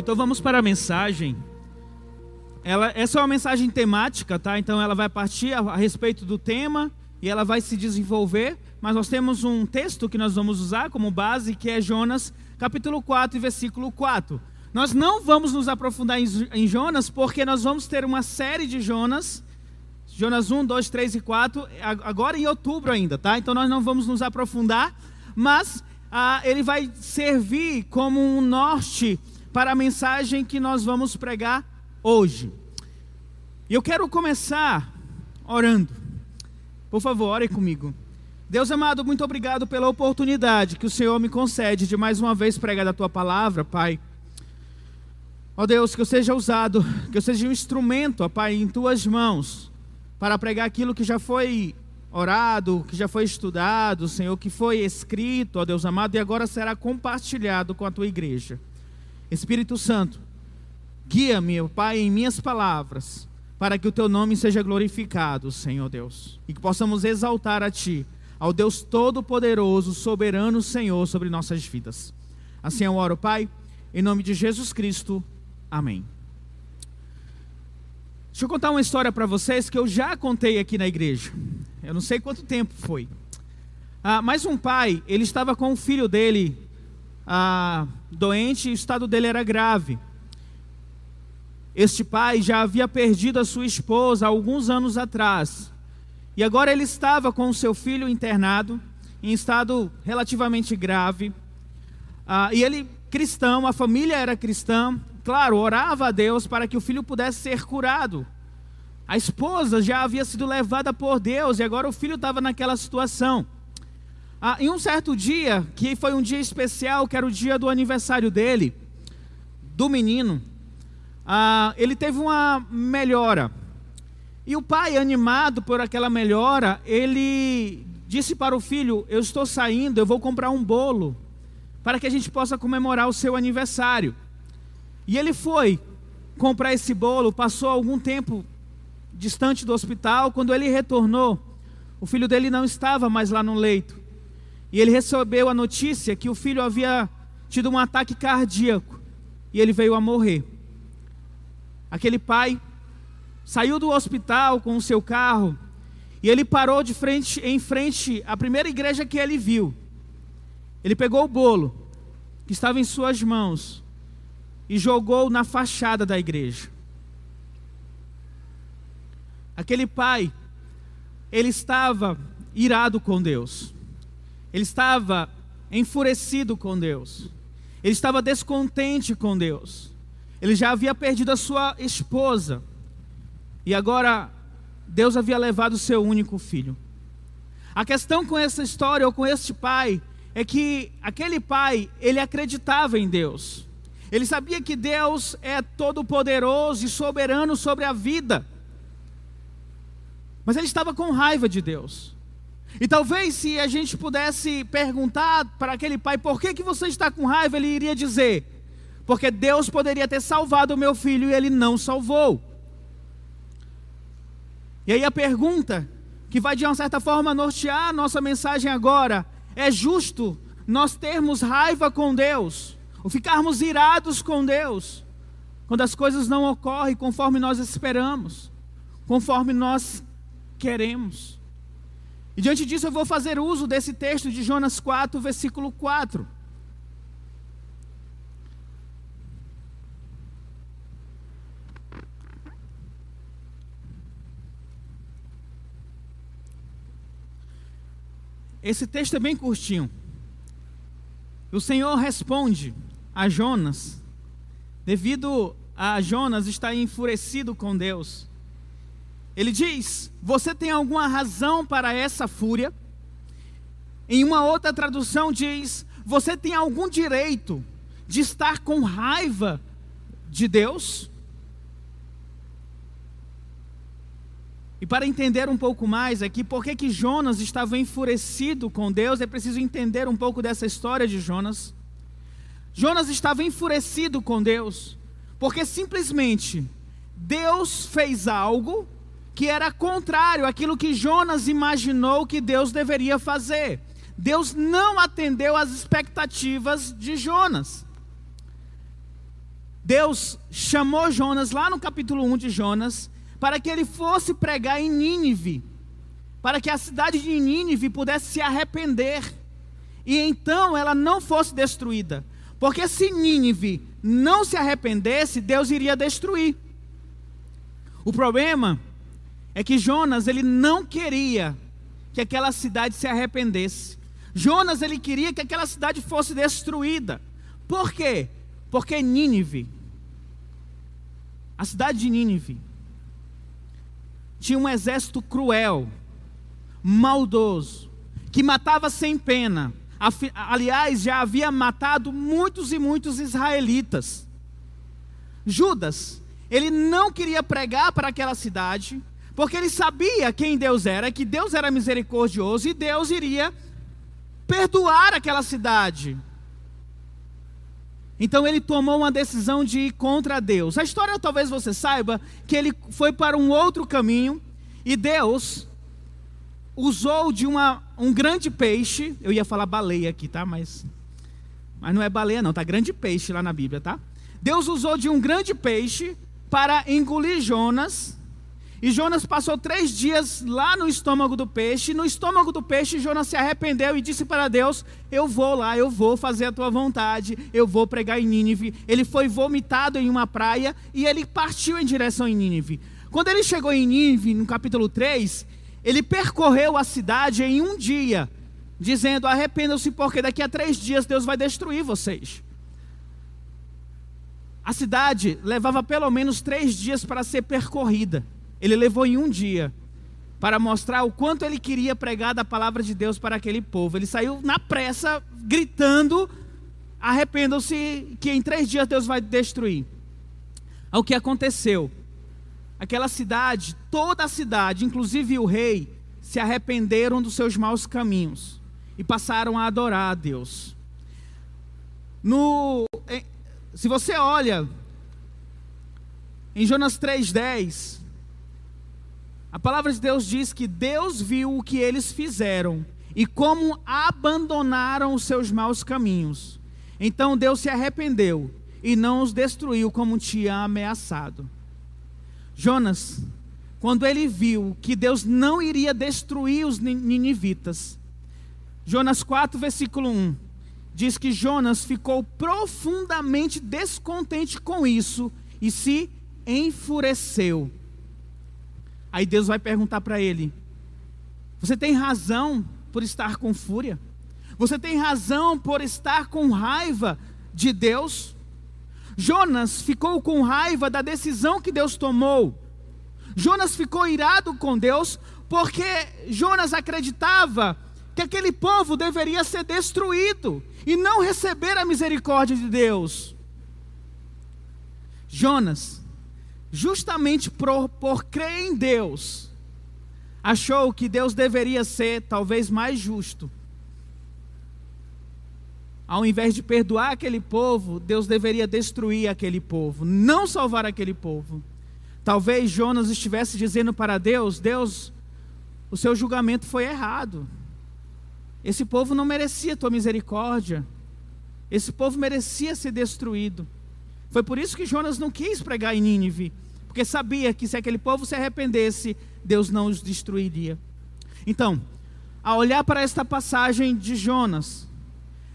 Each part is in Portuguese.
então vamos para a mensagem. Ela, essa é uma mensagem temática, tá? Então ela vai partir a, a respeito do tema e ela vai se desenvolver, mas nós temos um texto que nós vamos usar como base, que é Jonas, capítulo 4 e versículo 4. Nós não vamos nos aprofundar em, em Jonas, porque nós vamos ter uma série de Jonas, Jonas 1, 2, 3 e 4, agora em outubro ainda, tá? Então nós não vamos nos aprofundar, mas ah, ele vai servir como um norte para a mensagem que nós vamos pregar hoje. E eu quero começar orando. Por favor, ore comigo. Deus amado, muito obrigado pela oportunidade que o Senhor me concede de mais uma vez pregar a tua palavra, Pai. Ó Deus, que eu seja usado, que eu seja um instrumento, ó Pai, em tuas mãos, para pregar aquilo que já foi orado, que já foi estudado, Senhor, que foi escrito, ó Deus amado, e agora será compartilhado com a tua igreja. Espírito Santo, guia-me, Pai, em minhas palavras, para que o teu nome seja glorificado, Senhor Deus, e que possamos exaltar a ti, ao Deus Todo-Poderoso, soberano Senhor sobre nossas vidas. Assim eu oro, Pai, em nome de Jesus Cristo. Amém. Deixa eu contar uma história para vocês que eu já contei aqui na igreja. Eu não sei quanto tempo foi. Ah, mas um pai, ele estava com o filho dele ah, doente e o estado dele era grave. Este pai já havia perdido a sua esposa alguns anos atrás. E agora ele estava com o seu filho internado, em estado relativamente grave. Ah, e ele, cristão, a família era cristã, claro, orava a Deus para que o filho pudesse ser curado. A esposa já havia sido levada por Deus e agora o filho estava naquela situação. Ah, em um certo dia, que foi um dia especial, que era o dia do aniversário dele, do menino, ah, ele teve uma melhora. E o pai, animado por aquela melhora, ele disse para o filho: Eu estou saindo, eu vou comprar um bolo para que a gente possa comemorar o seu aniversário. E ele foi comprar esse bolo, passou algum tempo distante do hospital. Quando ele retornou, o filho dele não estava mais lá no leito. E ele recebeu a notícia que o filho havia tido um ataque cardíaco e ele veio a morrer. Aquele pai saiu do hospital com o seu carro e ele parou de frente em frente à primeira igreja que ele viu. Ele pegou o bolo que estava em suas mãos e jogou na fachada da igreja. Aquele pai, ele estava irado com Deus. Ele estava enfurecido com Deus. Ele estava descontente com Deus. Ele já havia perdido a sua esposa. E agora Deus havia levado o seu único filho. A questão com essa história ou com este pai é que aquele pai, ele acreditava em Deus. Ele sabia que Deus é todo poderoso e soberano sobre a vida. Mas ele estava com raiva de Deus. E talvez se a gente pudesse perguntar para aquele pai por que, que você está com raiva, ele iria dizer: porque Deus poderia ter salvado o meu filho e ele não salvou. E aí a pergunta, que vai de uma certa forma nortear a nossa mensagem agora, é justo nós termos raiva com Deus, ou ficarmos irados com Deus, quando as coisas não ocorrem conforme nós esperamos, conforme nós queremos. E diante disso eu vou fazer uso desse texto de Jonas 4, versículo 4. Esse texto é bem curtinho. O Senhor responde a Jonas, devido a Jonas estar enfurecido com Deus. Ele diz: Você tem alguma razão para essa fúria? Em uma outra tradução diz: Você tem algum direito de estar com raiva de Deus? E para entender um pouco mais aqui, por que, que Jonas estava enfurecido com Deus, é preciso entender um pouco dessa história de Jonas. Jonas estava enfurecido com Deus, porque simplesmente Deus fez algo que era contrário àquilo que Jonas imaginou que Deus deveria fazer. Deus não atendeu às expectativas de Jonas. Deus chamou Jonas lá no capítulo 1 de Jonas para que ele fosse pregar em Nínive, para que a cidade de Nínive pudesse se arrepender e então ela não fosse destruída. Porque se Nínive não se arrependesse, Deus iria destruir. O problema é que Jonas ele não queria que aquela cidade se arrependesse. Jonas ele queria que aquela cidade fosse destruída. Por quê? Porque Nínive, a cidade de Nínive, tinha um exército cruel, maldoso, que matava sem pena. Aliás, já havia matado muitos e muitos israelitas. Judas, ele não queria pregar para aquela cidade, porque ele sabia quem Deus era, que Deus era misericordioso e Deus iria perdoar aquela cidade. Então ele tomou uma decisão de ir contra Deus. A história talvez você saiba que ele foi para um outro caminho e Deus usou de uma, um grande peixe. Eu ia falar baleia aqui, tá? Mas, mas não é baleia, não, tá? Grande peixe lá na Bíblia, tá? Deus usou de um grande peixe para engolir Jonas e Jonas passou três dias lá no estômago do peixe. No estômago do peixe, Jonas se arrependeu e disse para Deus: Eu vou lá, eu vou fazer a tua vontade, eu vou pregar em Nínive. Ele foi vomitado em uma praia e ele partiu em direção a Nínive. Quando ele chegou em Nínive, no capítulo 3, ele percorreu a cidade em um dia, dizendo: Arrependam-se, porque daqui a três dias Deus vai destruir vocês. A cidade levava pelo menos três dias para ser percorrida. Ele levou em um dia para mostrar o quanto ele queria pregar da palavra de Deus para aquele povo. Ele saiu na pressa, gritando: arrependam-se, que em três dias Deus vai destruir. O que aconteceu? Aquela cidade, toda a cidade, inclusive o rei, se arrependeram dos seus maus caminhos e passaram a adorar a Deus. No, se você olha em Jonas 3,10, a palavra de Deus diz que Deus viu o que eles fizeram e como abandonaram os seus maus caminhos. Então Deus se arrependeu e não os destruiu como tinha ameaçado. Jonas, quando ele viu que Deus não iria destruir os ninivitas, Jonas 4, versículo 1, diz que Jonas ficou profundamente descontente com isso e se enfureceu. Aí Deus vai perguntar para ele: Você tem razão por estar com fúria? Você tem razão por estar com raiva de Deus? Jonas ficou com raiva da decisão que Deus tomou. Jonas ficou irado com Deus porque Jonas acreditava que aquele povo deveria ser destruído e não receber a misericórdia de Deus. Jonas justamente por, por crer em Deus, achou que Deus deveria ser talvez mais justo. Ao invés de perdoar aquele povo, Deus deveria destruir aquele povo, não salvar aquele povo. Talvez Jonas estivesse dizendo para Deus: Deus, o seu julgamento foi errado. Esse povo não merecia tua misericórdia. Esse povo merecia ser destruído. Foi por isso que Jonas não quis pregar em Nínive, porque sabia que se aquele povo se arrependesse, Deus não os destruiria. Então, ao olhar para esta passagem de Jonas,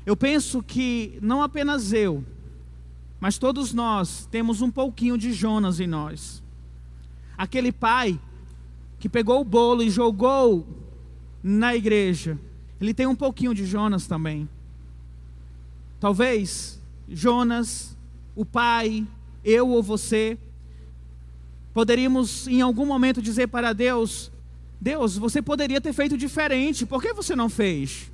eu penso que não apenas eu, mas todos nós temos um pouquinho de Jonas em nós. Aquele pai que pegou o bolo e jogou na igreja, ele tem um pouquinho de Jonas também. Talvez Jonas o pai, eu ou você, poderíamos em algum momento dizer para Deus: Deus, você poderia ter feito diferente, por que você não fez?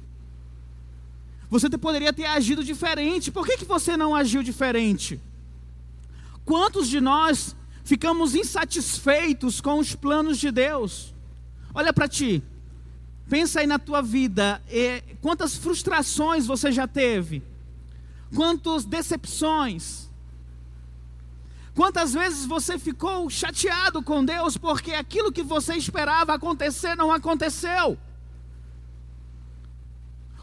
Você poderia ter agido diferente, por que, que você não agiu diferente? Quantos de nós ficamos insatisfeitos com os planos de Deus? Olha para ti, pensa aí na tua vida, quantas frustrações você já teve, quantas decepções, Quantas vezes você ficou chateado com Deus porque aquilo que você esperava acontecer não aconteceu?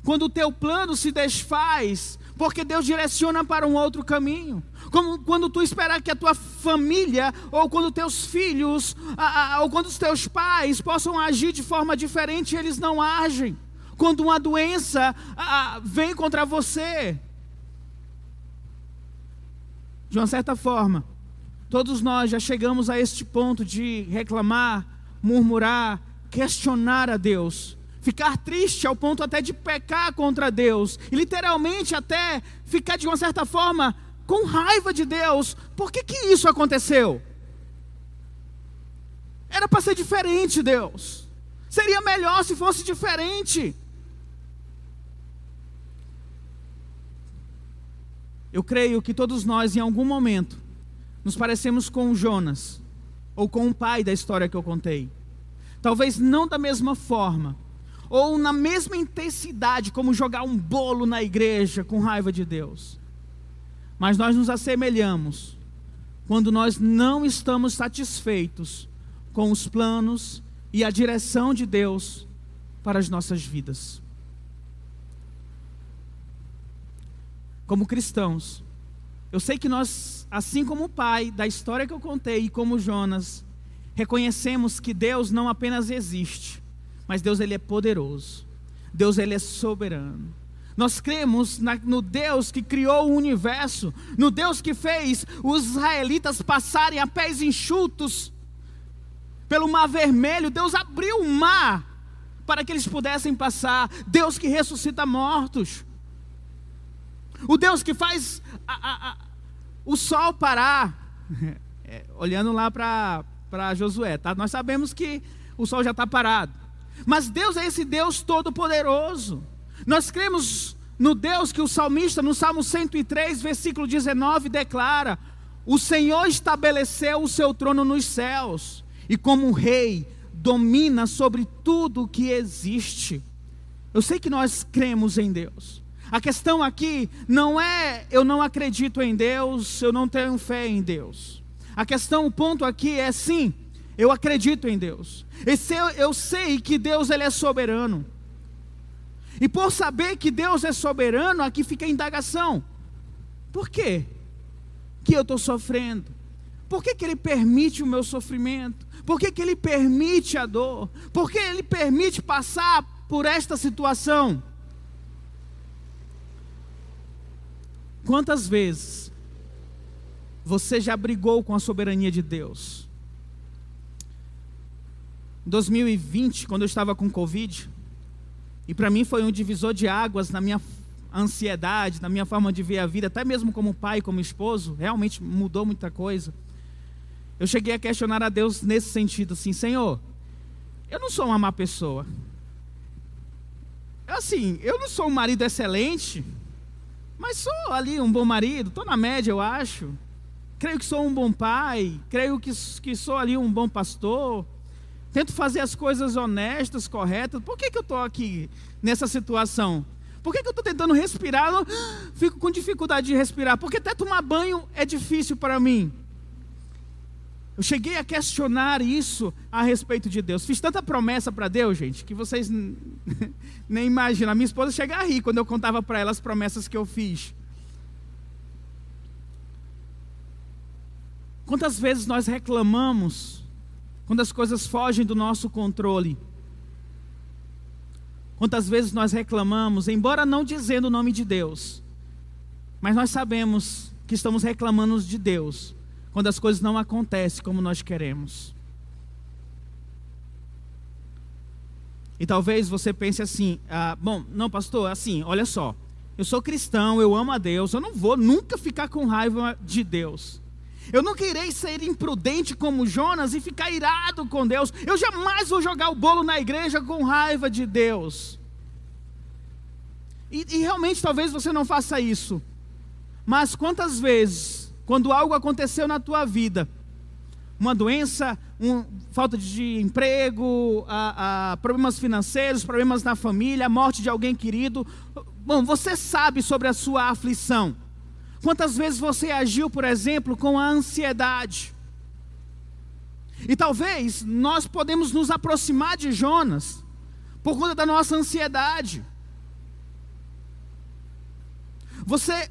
quando o teu plano se desfaz, porque Deus direciona para um outro caminho. Como quando tu esperar que a tua família, ou quando teus filhos, ou quando os teus pais possam agir de forma diferente, eles não agem. Quando uma doença vem contra você. De uma certa forma, todos nós já chegamos a este ponto de reclamar, murmurar, questionar a Deus ficar triste ao ponto até de pecar contra Deus, e literalmente até ficar de uma certa forma com raiva de Deus. Por que, que isso aconteceu? Era para ser diferente, Deus. Seria melhor se fosse diferente. Eu creio que todos nós, em algum momento, nos parecemos com Jonas, ou com o pai da história que eu contei. Talvez não da mesma forma, ou na mesma intensidade como jogar um bolo na igreja com raiva de Deus. Mas nós nos assemelhamos quando nós não estamos satisfeitos com os planos e a direção de Deus para as nossas vidas. Como cristãos, eu sei que nós, assim como o pai da história que eu contei e como Jonas, reconhecemos que Deus não apenas existe, mas Deus ele é poderoso. Deus ele é soberano. Nós cremos na, no Deus que criou o universo, no Deus que fez os israelitas passarem a pés enxutos pelo mar vermelho. Deus abriu o mar para que eles pudessem passar. Deus que ressuscita mortos. O Deus que faz a, a, a, o sol parar. É, olhando lá para Josué, tá? nós sabemos que o sol já está parado. Mas Deus é esse Deus todo-poderoso. Nós cremos no Deus que o salmista, no Salmo 103, versículo 19, declara: O Senhor estabeleceu o seu trono nos céus, e como rei, domina sobre tudo que existe. Eu sei que nós cremos em Deus. A questão aqui não é eu não acredito em Deus, eu não tenho fé em Deus. A questão, o ponto aqui é sim, eu acredito em Deus. Eu, eu sei que Deus ele é soberano. E por saber que Deus é soberano, aqui fica a indagação. Por quê que eu estou sofrendo? Por que, que Ele permite o meu sofrimento? Por que, que Ele permite a dor? Por que Ele permite passar por esta situação? Quantas vezes você já brigou com a soberania de Deus? 2020, quando eu estava com Covid, e para mim foi um divisor de águas na minha ansiedade, na minha forma de ver a vida, até mesmo como pai, como esposo, realmente mudou muita coisa. Eu cheguei a questionar a Deus nesse sentido, assim, Senhor, eu não sou uma má pessoa. Assim, eu não sou um marido excelente, mas sou ali um bom marido, estou na média, eu acho. Creio que sou um bom pai, creio que, que sou ali um bom pastor tento fazer as coisas honestas, corretas. Por que, que eu estou aqui nessa situação? Por que, que eu estou tentando respirar? Eu fico com dificuldade de respirar. Porque até tomar banho é difícil para mim. Eu cheguei a questionar isso a respeito de Deus. Fiz tanta promessa para Deus, gente, que vocês nem imaginam. A minha esposa chega a rir quando eu contava para ela as promessas que eu fiz. Quantas vezes nós reclamamos quando as coisas fogem do nosso controle. Quantas vezes nós reclamamos, embora não dizendo o nome de Deus, mas nós sabemos que estamos reclamando de Deus quando as coisas não acontecem como nós queremos. E talvez você pense assim: ah, bom, não, pastor, assim, olha só, eu sou cristão, eu amo a Deus, eu não vou nunca ficar com raiva de Deus. Eu não querei ser imprudente como Jonas e ficar irado com Deus. Eu jamais vou jogar o bolo na igreja com raiva de Deus. E, e realmente talvez você não faça isso. Mas quantas vezes, quando algo aconteceu na tua vida, uma doença, um, falta de emprego, a, a, problemas financeiros, problemas na família, a morte de alguém querido, bom, você sabe sobre a sua aflição. Quantas vezes você agiu, por exemplo, com a ansiedade? E talvez nós podemos nos aproximar de Jonas por conta da nossa ansiedade. você,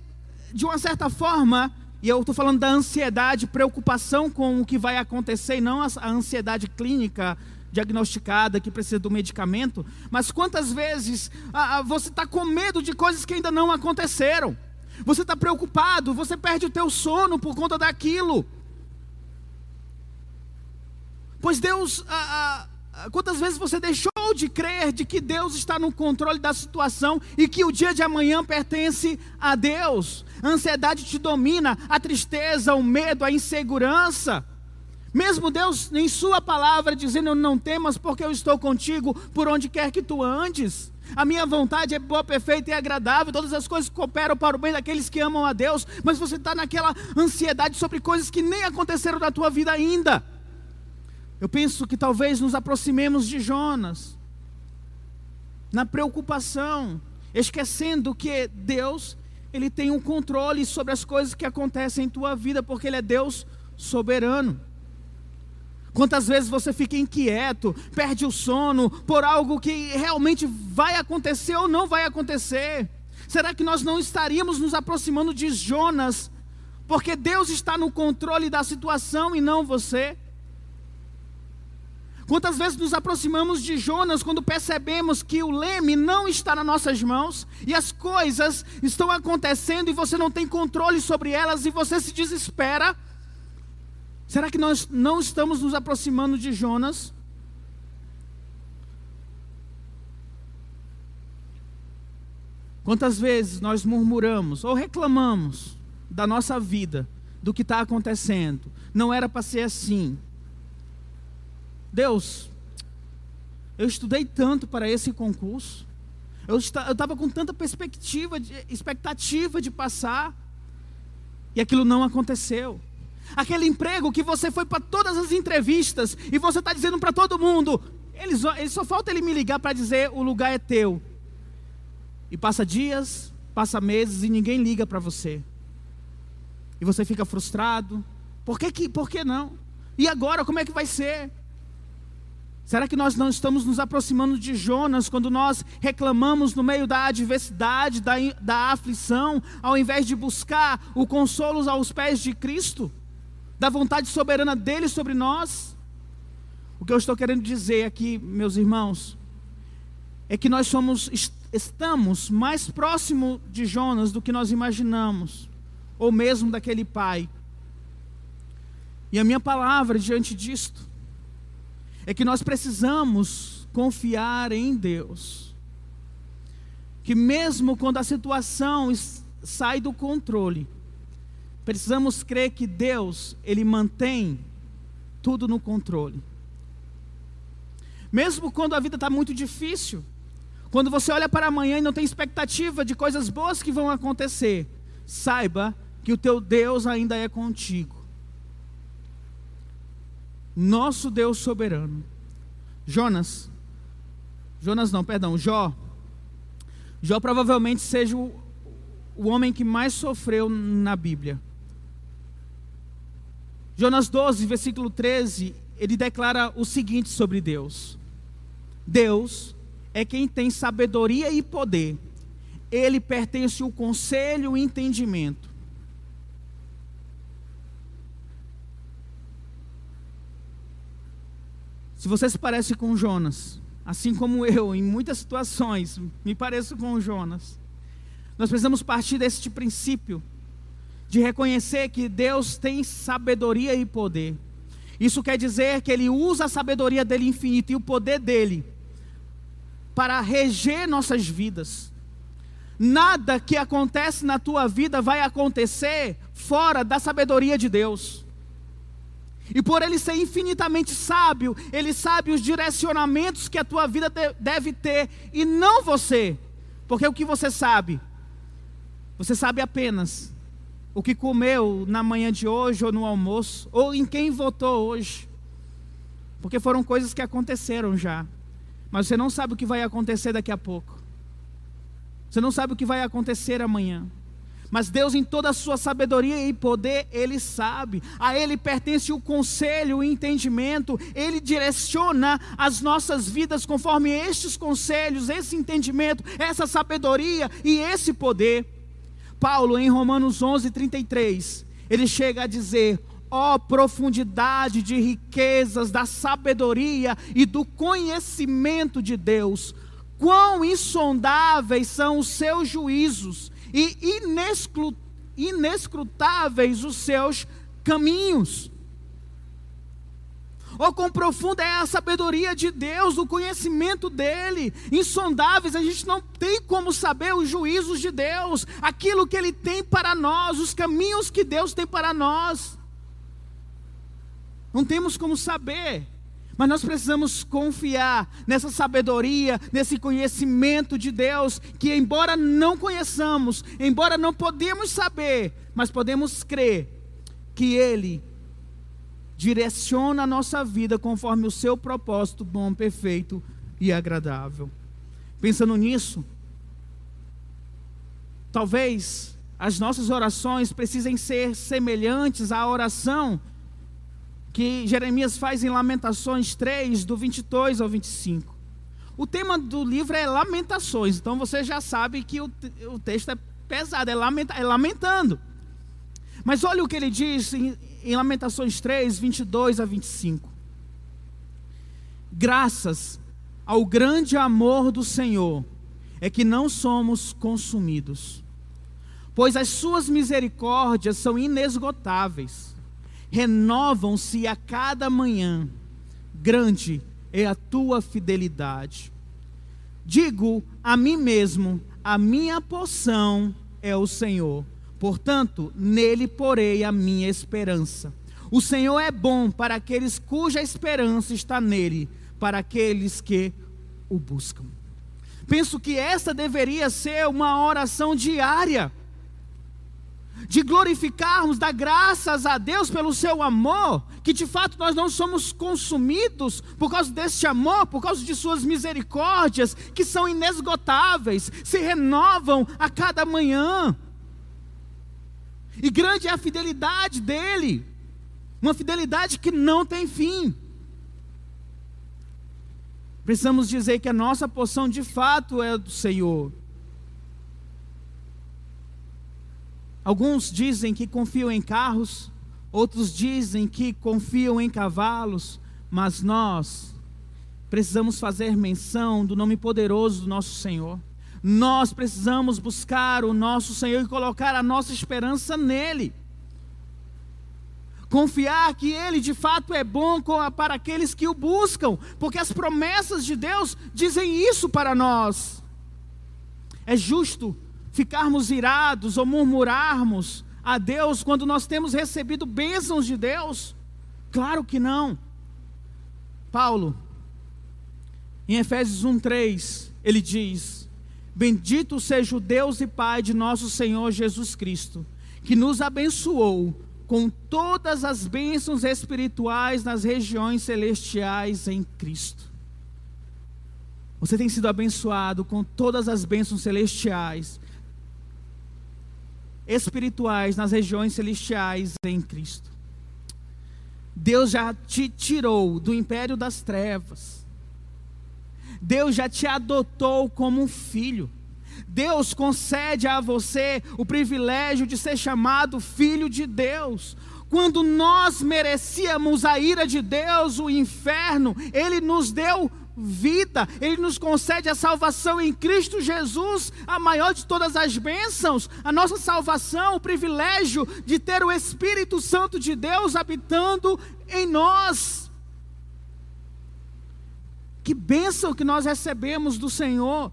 de uma certa forma, e eu estou falando da ansiedade, preocupação com o que vai acontecer, e não a ansiedade clínica diagnosticada que precisa do medicamento, mas quantas vezes ah, você está com medo de coisas que ainda não aconteceram? Você está preocupado, você perde o teu sono por conta daquilo. Pois Deus, ah, ah, quantas vezes você deixou de crer de que Deus está no controle da situação e que o dia de amanhã pertence a Deus? A ansiedade te domina, a tristeza, o medo, a insegurança. Mesmo Deus, em Sua palavra, dizendo: Não temas, porque eu estou contigo por onde quer que tu andes. A minha vontade é boa, perfeita e agradável. Todas as coisas cooperam para o bem daqueles que amam a Deus. Mas você está naquela ansiedade sobre coisas que nem aconteceram na tua vida ainda. Eu penso que talvez nos aproximemos de Jonas, na preocupação, esquecendo que Deus, Ele tem um controle sobre as coisas que acontecem em tua vida, porque Ele é Deus soberano. Quantas vezes você fica inquieto, perde o sono por algo que realmente vai acontecer ou não vai acontecer? Será que nós não estaríamos nos aproximando de Jonas, porque Deus está no controle da situação e não você? Quantas vezes nos aproximamos de Jonas quando percebemos que o leme não está nas nossas mãos e as coisas estão acontecendo e você não tem controle sobre elas e você se desespera? Será que nós não estamos nos aproximando de Jonas? Quantas vezes nós murmuramos ou reclamamos da nossa vida, do que está acontecendo? Não era para ser assim. Deus, eu estudei tanto para esse concurso, eu estava com tanta perspectiva, de, expectativa de passar, e aquilo não aconteceu. Aquele emprego que você foi para todas as entrevistas e você está dizendo para todo mundo, ele só, ele só falta ele me ligar para dizer o lugar é teu. E passa dias, passa meses e ninguém liga para você. E você fica frustrado. Por que, que, por que não? E agora, como é que vai ser? Será que nós não estamos nos aproximando de Jonas quando nós reclamamos no meio da adversidade, da, da aflição, ao invés de buscar o consolo aos pés de Cristo? da vontade soberana dele sobre nós. O que eu estou querendo dizer aqui, meus irmãos, é que nós somos, estamos mais próximo de Jonas do que nós imaginamos, ou mesmo daquele pai. E a minha palavra diante disto é que nós precisamos confiar em Deus. Que mesmo quando a situação sai do controle, Precisamos crer que Deus, Ele mantém tudo no controle. Mesmo quando a vida está muito difícil, quando você olha para amanhã e não tem expectativa de coisas boas que vão acontecer, saiba que o teu Deus ainda é contigo. Nosso Deus soberano. Jonas, Jonas não, perdão, Jó. Jó provavelmente seja o, o homem que mais sofreu na Bíblia. Jonas 12, versículo 13, ele declara o seguinte sobre Deus: Deus é quem tem sabedoria e poder, ele pertence o conselho e o entendimento. Se você se parece com Jonas, assim como eu, em muitas situações, me pareço com Jonas, nós precisamos partir deste princípio de reconhecer que Deus tem sabedoria e poder. Isso quer dizer que Ele usa a sabedoria dele infinita e o poder dele para reger nossas vidas. Nada que acontece na tua vida vai acontecer fora da sabedoria de Deus. E por ele ser infinitamente sábio, ele sabe os direcionamentos que a tua vida deve ter e não você. Porque o que você sabe? Você sabe apenas o que comeu na manhã de hoje ou no almoço, ou em quem votou hoje. Porque foram coisas que aconteceram já. Mas você não sabe o que vai acontecer daqui a pouco. Você não sabe o que vai acontecer amanhã. Mas Deus, em toda a sua sabedoria e poder, Ele sabe. A Ele pertence o conselho, o entendimento. Ele direciona as nossas vidas conforme estes conselhos, esse entendimento, essa sabedoria e esse poder. Paulo, em Romanos 11, 33, ele chega a dizer: ó oh, profundidade de riquezas da sabedoria e do conhecimento de Deus, quão insondáveis são os seus juízos e inescrutáveis os seus caminhos. Oh, quão profunda é a sabedoria de Deus, o conhecimento dele, insondáveis, a gente não tem como saber os juízos de Deus, aquilo que ele tem para nós, os caminhos que Deus tem para nós. Não temos como saber, mas nós precisamos confiar nessa sabedoria, nesse conhecimento de Deus, que embora não conheçamos, embora não podemos saber, mas podemos crer que Ele direciona a nossa vida conforme o seu propósito bom, perfeito e agradável. Pensando nisso, talvez as nossas orações precisem ser semelhantes à oração que Jeremias faz em Lamentações 3, do 22 ao 25. O tema do livro é Lamentações, então você já sabe que o, o texto é pesado, é, lamenta, é lamentando. Mas olha o que ele diz em, em Lamentações 3, 22 a 25. Graças ao grande amor do Senhor é que não somos consumidos, pois as suas misericórdias são inesgotáveis renovam-se a cada manhã. Grande é a tua fidelidade. Digo a mim mesmo: a minha porção é o Senhor. Portanto, nele porei a minha esperança. O Senhor é bom para aqueles cuja esperança está nele, para aqueles que o buscam. Penso que essa deveria ser uma oração diária de glorificarmos, dar graças a Deus pelo seu amor, que de fato nós não somos consumidos por causa deste amor, por causa de suas misericórdias, que são inesgotáveis, se renovam a cada manhã. E grande é a fidelidade dele, uma fidelidade que não tem fim. Precisamos dizer que a nossa porção de fato é do Senhor. Alguns dizem que confiam em carros, outros dizem que confiam em cavalos, mas nós precisamos fazer menção do nome poderoso do nosso Senhor. Nós precisamos buscar o nosso Senhor e colocar a nossa esperança nele. Confiar que Ele de fato é bom para aqueles que o buscam, porque as promessas de Deus dizem isso para nós. É justo ficarmos irados ou murmurarmos a Deus quando nós temos recebido bênçãos de Deus? Claro que não. Paulo, em Efésios 1:3, ele diz: Bendito seja o Deus e Pai de nosso Senhor Jesus Cristo, que nos abençoou com todas as bênçãos espirituais nas regiões celestiais em Cristo. Você tem sido abençoado com todas as bênçãos celestiais espirituais nas regiões celestiais em Cristo. Deus já te tirou do império das trevas. Deus já te adotou como um filho. Deus concede a você o privilégio de ser chamado filho de Deus. Quando nós merecíamos a ira de Deus, o inferno, Ele nos deu vida, Ele nos concede a salvação em Cristo Jesus, a maior de todas as bênçãos, a nossa salvação, o privilégio de ter o Espírito Santo de Deus habitando em nós. Que bênção que nós recebemos do Senhor.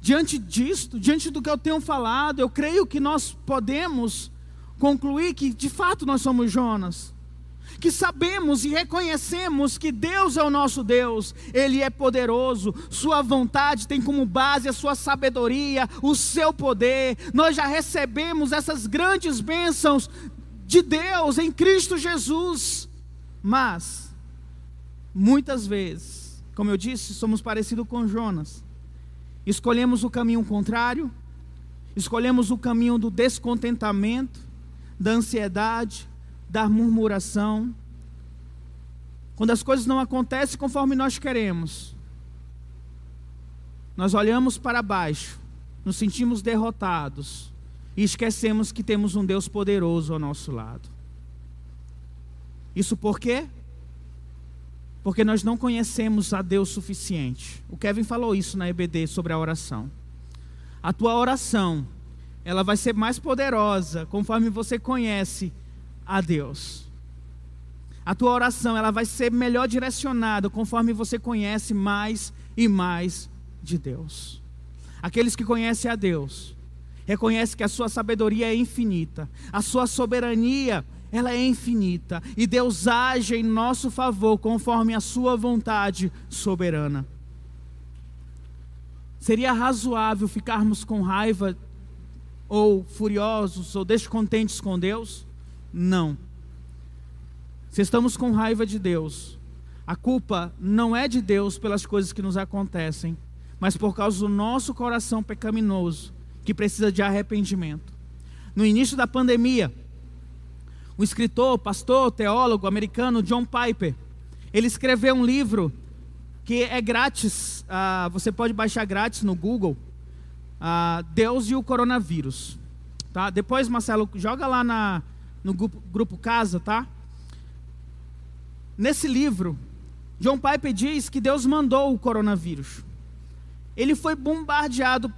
Diante disto, diante do que eu tenho falado, eu creio que nós podemos concluir que de fato nós somos Jonas que sabemos e reconhecemos que Deus é o nosso Deus, Ele é poderoso, Sua vontade tem como base a Sua sabedoria, o seu poder. Nós já recebemos essas grandes bênçãos de Deus em Cristo Jesus, mas, muitas vezes, como eu disse, somos parecidos com Jonas, escolhemos o caminho contrário, escolhemos o caminho do descontentamento, da ansiedade, da murmuração, quando as coisas não acontecem conforme nós queremos, nós olhamos para baixo, nos sentimos derrotados e esquecemos que temos um Deus poderoso ao nosso lado. Isso por quê? Porque nós não conhecemos a Deus suficiente. O Kevin falou isso na EBD sobre a oração. A tua oração, ela vai ser mais poderosa conforme você conhece a Deus. A tua oração, ela vai ser melhor direcionada conforme você conhece mais e mais de Deus. Aqueles que conhecem a Deus, reconhecem que a sua sabedoria é infinita, a sua soberania ela é infinita e Deus age em nosso favor conforme a sua vontade soberana. Seria razoável ficarmos com raiva ou furiosos ou descontentes com Deus? Não. Se estamos com raiva de Deus, a culpa não é de Deus pelas coisas que nos acontecem, mas por causa do nosso coração pecaminoso, que precisa de arrependimento. No início da pandemia, o escritor, pastor, teólogo americano John Piper, ele escreveu um livro que é grátis, uh, você pode baixar grátis no Google, uh, Deus e o Coronavírus. Tá? Depois, Marcelo, joga lá na, no grupo, grupo Casa, tá? Nesse livro, John Piper diz que Deus mandou o coronavírus. Ele foi bombardeado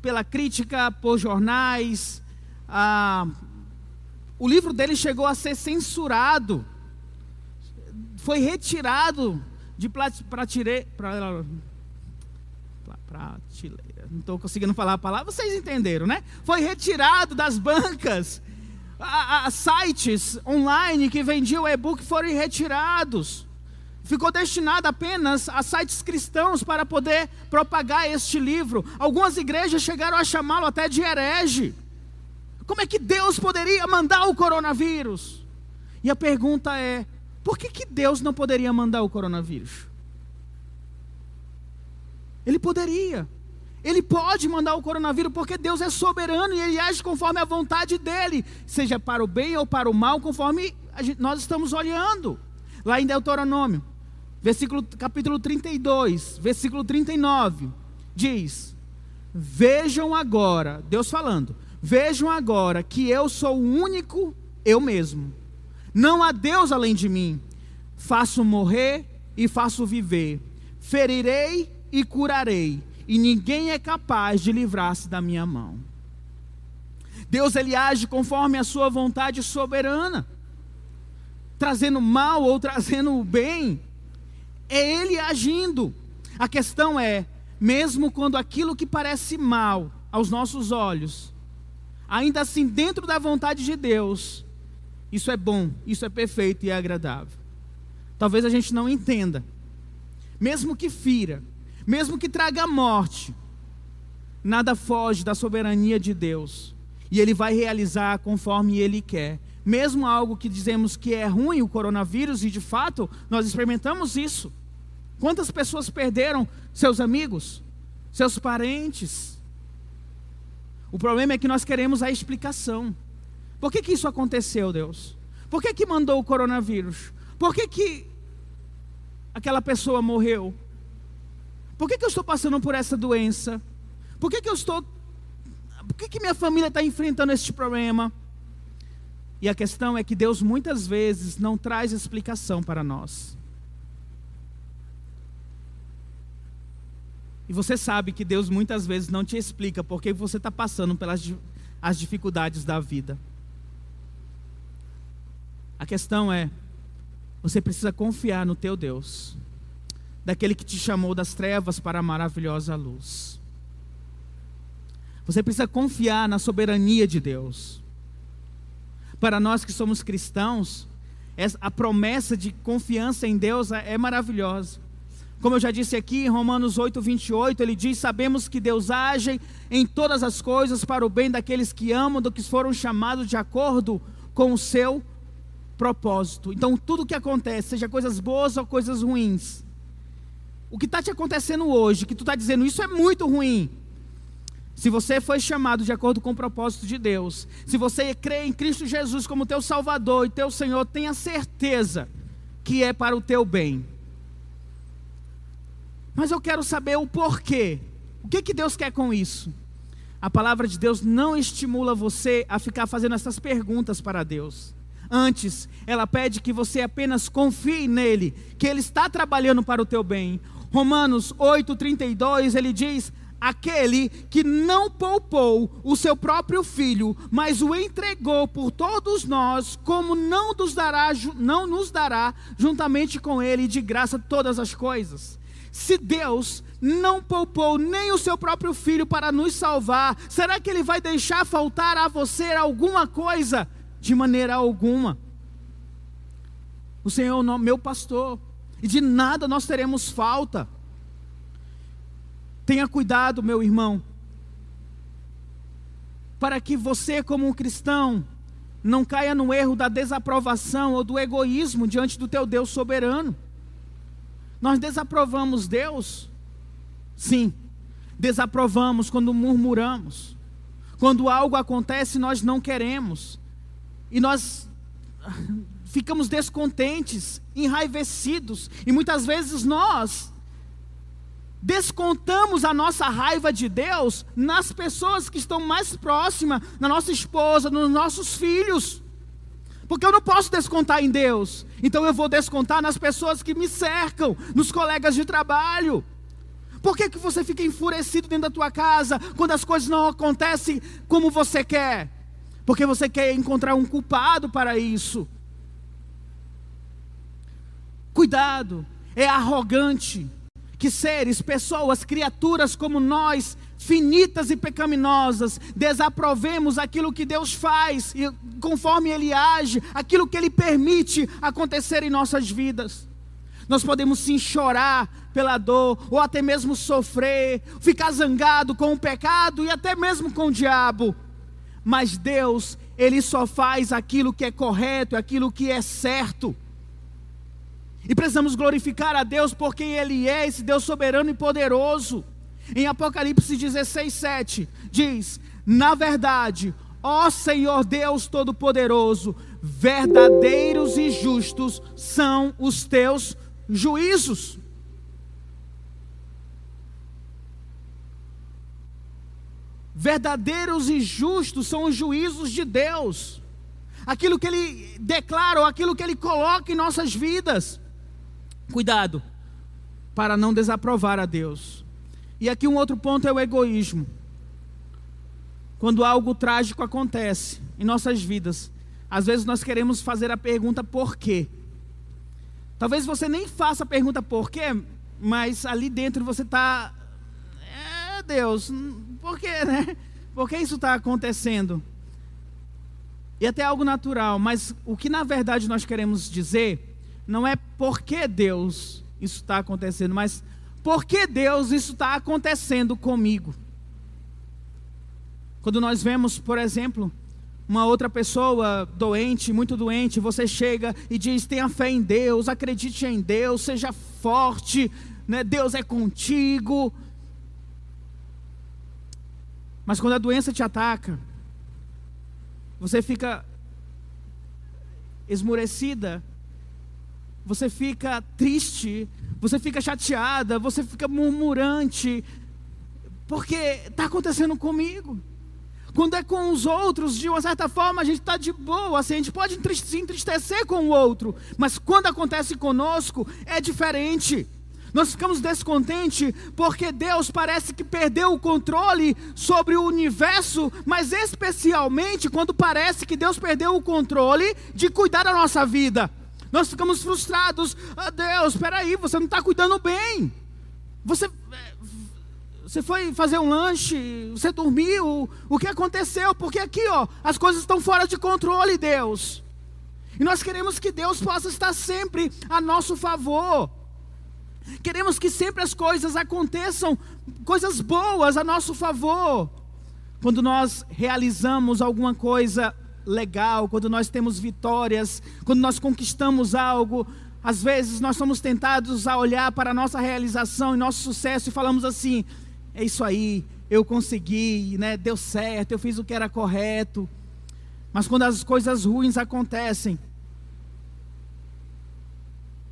pela crítica, por jornais. Ah, o livro dele chegou a ser censurado. Foi retirado de prateleira. Não estou conseguindo falar a palavra, vocês entenderam, né? Foi retirado das bancas. A, a, sites online que vendiam e-book foram retirados. Ficou destinado apenas a sites cristãos para poder propagar este livro. Algumas igrejas chegaram a chamá-lo até de herege. Como é que Deus poderia mandar o coronavírus? E a pergunta é: por que, que Deus não poderia mandar o coronavírus? Ele poderia. Ele pode mandar o coronavírus porque Deus é soberano e ele age conforme a vontade dele, seja para o bem ou para o mal, conforme gente, nós estamos olhando. Lá em Deuteronômio, versículo, capítulo 32, versículo 39, diz: Vejam agora, Deus falando, vejam agora que eu sou o único eu mesmo. Não há Deus além de mim. Faço morrer e faço viver. Ferirei e curarei e ninguém é capaz de livrar-se da minha mão. Deus ele age conforme a sua vontade soberana, trazendo mal ou trazendo o bem. É ele agindo. A questão é, mesmo quando aquilo que parece mal aos nossos olhos, ainda assim dentro da vontade de Deus, isso é bom, isso é perfeito e é agradável. Talvez a gente não entenda. Mesmo que fira, mesmo que traga morte, nada foge da soberania de Deus. E Ele vai realizar conforme Ele quer. Mesmo algo que dizemos que é ruim, o coronavírus, e de fato nós experimentamos isso. Quantas pessoas perderam seus amigos, seus parentes? O problema é que nós queremos a explicação. Por que, que isso aconteceu, Deus? Por que, que mandou o coronavírus? Por que, que aquela pessoa morreu? Por que, que eu estou passando por essa doença? Por que, que eu estou. Por que, que minha família está enfrentando este problema? E a questão é que Deus muitas vezes não traz explicação para nós. E você sabe que Deus muitas vezes não te explica porque você está passando pelas as dificuldades da vida. A questão é, você precisa confiar no teu Deus daquele que te chamou das trevas para a maravilhosa luz. Você precisa confiar na soberania de Deus. Para nós que somos cristãos, a promessa de confiança em Deus é, é maravilhosa. Como eu já disse aqui, em Romanos 8, 28, ele diz: Sabemos que Deus age em todas as coisas para o bem daqueles que amam, do que foram chamados de acordo com o seu propósito. Então, tudo que acontece, seja coisas boas ou coisas ruins, o que está te acontecendo hoje, que tu está dizendo isso é muito ruim. Se você foi chamado de acordo com o propósito de Deus, se você crê em Cristo Jesus como teu Salvador e teu Senhor, tenha certeza que é para o teu bem. Mas eu quero saber o porquê. O que, que Deus quer com isso? a palavra de Deus não estimula você a ficar fazendo essas perguntas para Deus. Antes, ela pede que você apenas confie nele, que ele está trabalhando para o teu bem. Romanos 8:32, ele diz: aquele que não poupou o seu próprio filho, mas o entregou por todos nós, como não nos dará, não nos dará juntamente com ele de graça todas as coisas. Se Deus não poupou nem o seu próprio filho para nos salvar, será que ele vai deixar faltar a você alguma coisa? De maneira alguma. O Senhor é meu pastor, e de nada nós teremos falta. Tenha cuidado, meu irmão, para que você, como um cristão, não caia no erro da desaprovação ou do egoísmo diante do teu Deus soberano. Nós desaprovamos Deus? Sim, desaprovamos quando murmuramos. Quando algo acontece, nós não queremos. E nós ficamos descontentes, enraivecidos. E muitas vezes nós descontamos a nossa raiva de Deus nas pessoas que estão mais próximas, na nossa esposa, nos nossos filhos. Porque eu não posso descontar em Deus, então eu vou descontar nas pessoas que me cercam, nos colegas de trabalho. Por que, que você fica enfurecido dentro da tua casa quando as coisas não acontecem como você quer? Porque você quer encontrar um culpado para isso. Cuidado, é arrogante que seres, pessoas, criaturas como nós, finitas e pecaminosas, desaprovemos aquilo que Deus faz e conforme Ele age, aquilo que Ele permite acontecer em nossas vidas. Nós podemos sim chorar pela dor, ou até mesmo sofrer, ficar zangado com o pecado e até mesmo com o diabo. Mas Deus, Ele só faz aquilo que é correto, aquilo que é certo. E precisamos glorificar a Deus por quem Ele é, esse Deus soberano e poderoso. Em Apocalipse 16, 7, diz: Na verdade, ó Senhor Deus Todo-Poderoso, verdadeiros e justos são os teus juízos. Verdadeiros e justos são os juízos de Deus. Aquilo que Ele declara, ou aquilo que Ele coloca em nossas vidas. Cuidado para não desaprovar a Deus. E aqui um outro ponto é o egoísmo. Quando algo trágico acontece em nossas vidas, às vezes nós queremos fazer a pergunta por quê. Talvez você nem faça a pergunta por quê, mas ali dentro você está. É, Deus, por quê, né? Por que isso está acontecendo? E até algo natural, mas o que na verdade nós queremos dizer não é porque Deus isso está acontecendo, mas por que Deus isso está acontecendo comigo. Quando nós vemos, por exemplo, uma outra pessoa doente, muito doente, você chega e diz: tenha fé em Deus, acredite em Deus, seja forte, né? Deus é contigo. Mas quando a doença te ataca, você fica esmurecida você fica triste, você fica chateada, você fica murmurante, porque está acontecendo comigo. Quando é com os outros, de uma certa forma, a gente está de boa, assim, a gente pode se entristecer com o outro, mas quando acontece conosco, é diferente. Nós ficamos descontentes porque Deus parece que perdeu o controle sobre o universo, mas especialmente quando parece que Deus perdeu o controle de cuidar da nossa vida. Nós ficamos frustrados. Ah, Deus, espera aí, você não está cuidando bem. Você, é, você foi fazer um lanche, você dormiu. O que aconteceu? Porque aqui, ó, as coisas estão fora de controle, Deus. E nós queremos que Deus possa estar sempre a nosso favor. Queremos que sempre as coisas aconteçam, coisas boas a nosso favor. Quando nós realizamos alguma coisa legal, quando nós temos vitórias, quando nós conquistamos algo, às vezes nós somos tentados a olhar para a nossa realização e nosso sucesso e falamos assim: é isso aí, eu consegui, né? deu certo, eu fiz o que era correto. Mas quando as coisas ruins acontecem,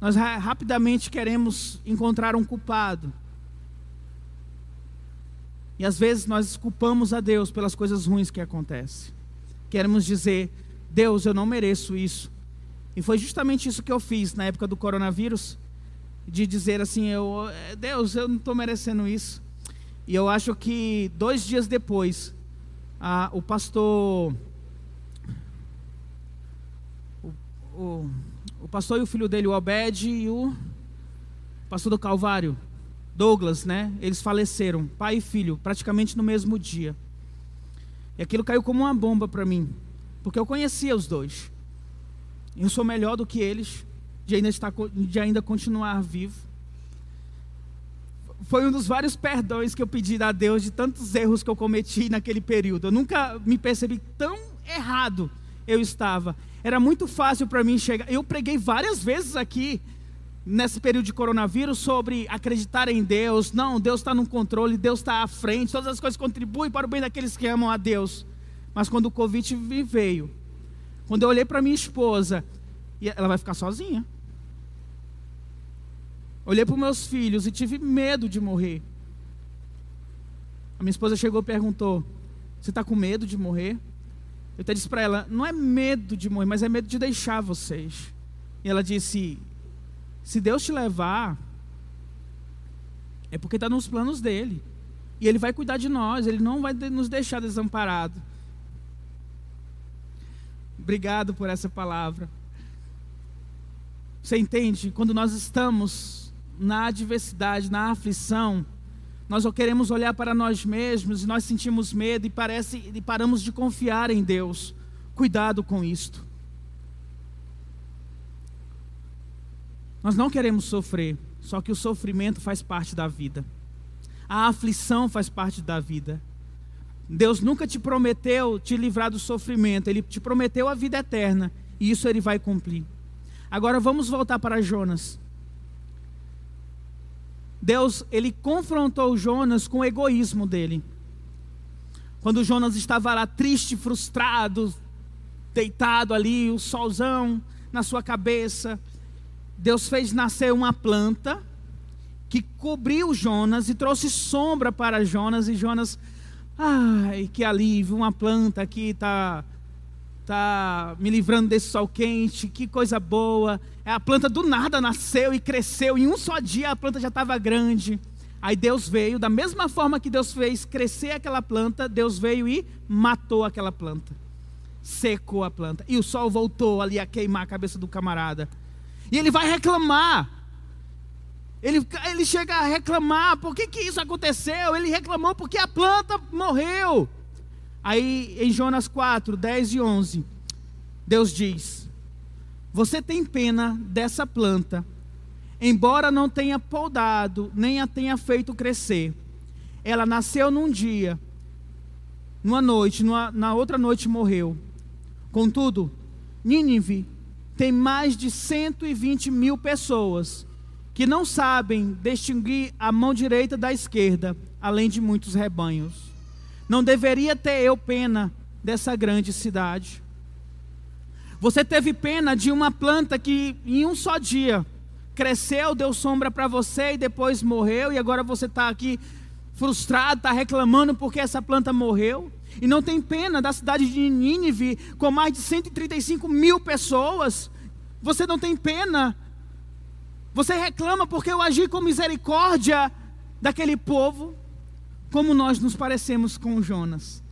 nós rapidamente queremos encontrar um culpado. E às vezes nós culpamos a Deus pelas coisas ruins que acontecem. Queremos dizer, Deus, eu não mereço isso. E foi justamente isso que eu fiz na época do coronavírus, de dizer assim, eu, Deus, eu não estou merecendo isso. E eu acho que dois dias depois, a, o pastor, o, o, o pastor e o filho dele, o Obed e o pastor do Calvário, Douglas, né? Eles faleceram, pai e filho, praticamente no mesmo dia. Aquilo caiu como uma bomba para mim, porque eu conhecia os dois. Eu sou melhor do que eles, de ainda, estar, de ainda continuar vivo. Foi um dos vários perdões que eu pedi a Deus de tantos erros que eu cometi naquele período. Eu nunca me percebi tão errado eu estava. Era muito fácil para mim chegar. Eu preguei várias vezes aqui nesse período de coronavírus sobre acreditar em Deus. Não, Deus está no controle, Deus está à frente, todas as coisas contribuem para o bem daqueles que amam a Deus. Mas quando o Covid veio, quando eu olhei para minha esposa, ela vai ficar sozinha. Olhei para os meus filhos e tive medo de morrer. A minha esposa chegou e perguntou: Você está com medo de morrer? Eu até disse para ela: Não é medo de morrer, mas é medo de deixar vocês. E ela disse: se Deus te levar, é porque está nos planos dele. E ele vai cuidar de nós, ele não vai nos deixar desamparados. Obrigado por essa palavra. Você entende? Quando nós estamos na adversidade, na aflição, nós só queremos olhar para nós mesmos e nós sentimos medo e parece e paramos de confiar em Deus. Cuidado com isto. Nós não queremos sofrer, só que o sofrimento faz parte da vida. A aflição faz parte da vida. Deus nunca te prometeu te livrar do sofrimento, Ele te prometeu a vida eterna, e isso Ele vai cumprir. Agora vamos voltar para Jonas. Deus, Ele confrontou Jonas com o egoísmo dele. Quando Jonas estava lá triste, frustrado, deitado ali, o solzão na sua cabeça, Deus fez nascer uma planta que cobriu Jonas e trouxe sombra para Jonas e Jonas, ai, que alívio, uma planta que está tá me livrando desse sol quente, que coisa boa. É a planta do nada nasceu e cresceu, em um só dia a planta já estava grande. Aí Deus veio, da mesma forma que Deus fez crescer aquela planta, Deus veio e matou aquela planta. Secou a planta. E o sol voltou ali a queimar a cabeça do camarada. E ele vai reclamar. Ele, ele chega a reclamar: por que, que isso aconteceu? Ele reclamou porque a planta morreu. Aí em Jonas 4, 10 e 11, Deus diz: Você tem pena dessa planta, embora não tenha podado, nem a tenha feito crescer. Ela nasceu num dia, numa noite, numa, na outra noite morreu. Contudo, Nínive tem mais de 120 mil pessoas que não sabem distinguir a mão direita da esquerda, além de muitos rebanhos. Não deveria ter eu pena dessa grande cidade. Você teve pena de uma planta que em um só dia cresceu, deu sombra para você e depois morreu, e agora você está aqui frustrado, está reclamando porque essa planta morreu. E não tem pena da cidade de Nínive, com mais de 135 mil pessoas. Você não tem pena. Você reclama porque eu agi com misericórdia daquele povo. Como nós nos parecemos com Jonas.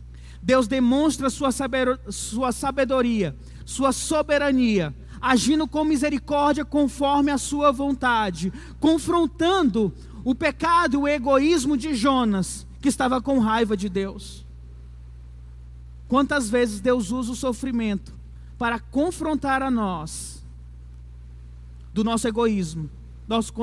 Deus demonstra sua sabedoria, sua soberania, agindo com misericórdia conforme a sua vontade, confrontando o pecado e o egoísmo de Jonas, que estava com raiva de Deus. Quantas vezes Deus usa o sofrimento para confrontar a nós do nosso egoísmo, nosso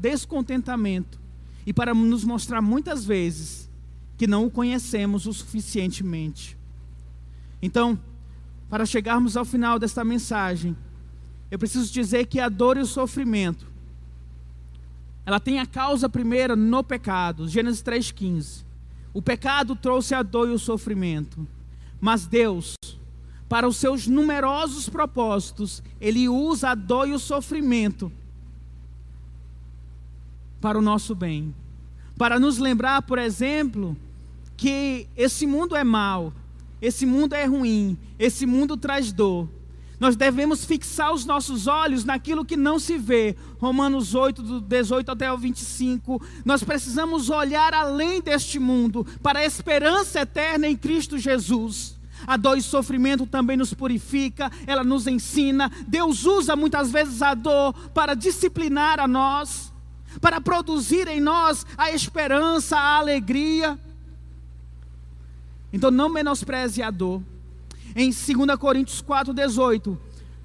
descontentamento e para nos mostrar muitas vezes que não o conhecemos o suficientemente. Então, para chegarmos ao final desta mensagem, eu preciso dizer que a dor e o sofrimento, ela tem a causa primeira no pecado, Gênesis 3,15. O pecado trouxe a dor e o sofrimento. Mas Deus, para os seus numerosos propósitos, Ele usa a dor e o sofrimento para o nosso bem, para nos lembrar, por exemplo, que esse mundo é mau, esse mundo é ruim, esse mundo traz dor. Nós devemos fixar os nossos olhos naquilo que não se vê. Romanos 8, do 18 até o 25. Nós precisamos olhar além deste mundo, para a esperança eterna em Cristo Jesus. A dor e sofrimento também nos purifica, ela nos ensina. Deus usa muitas vezes a dor para disciplinar a nós, para produzir em nós a esperança, a alegria. Então não menospreze a dor. Em 2 Coríntios 4,18,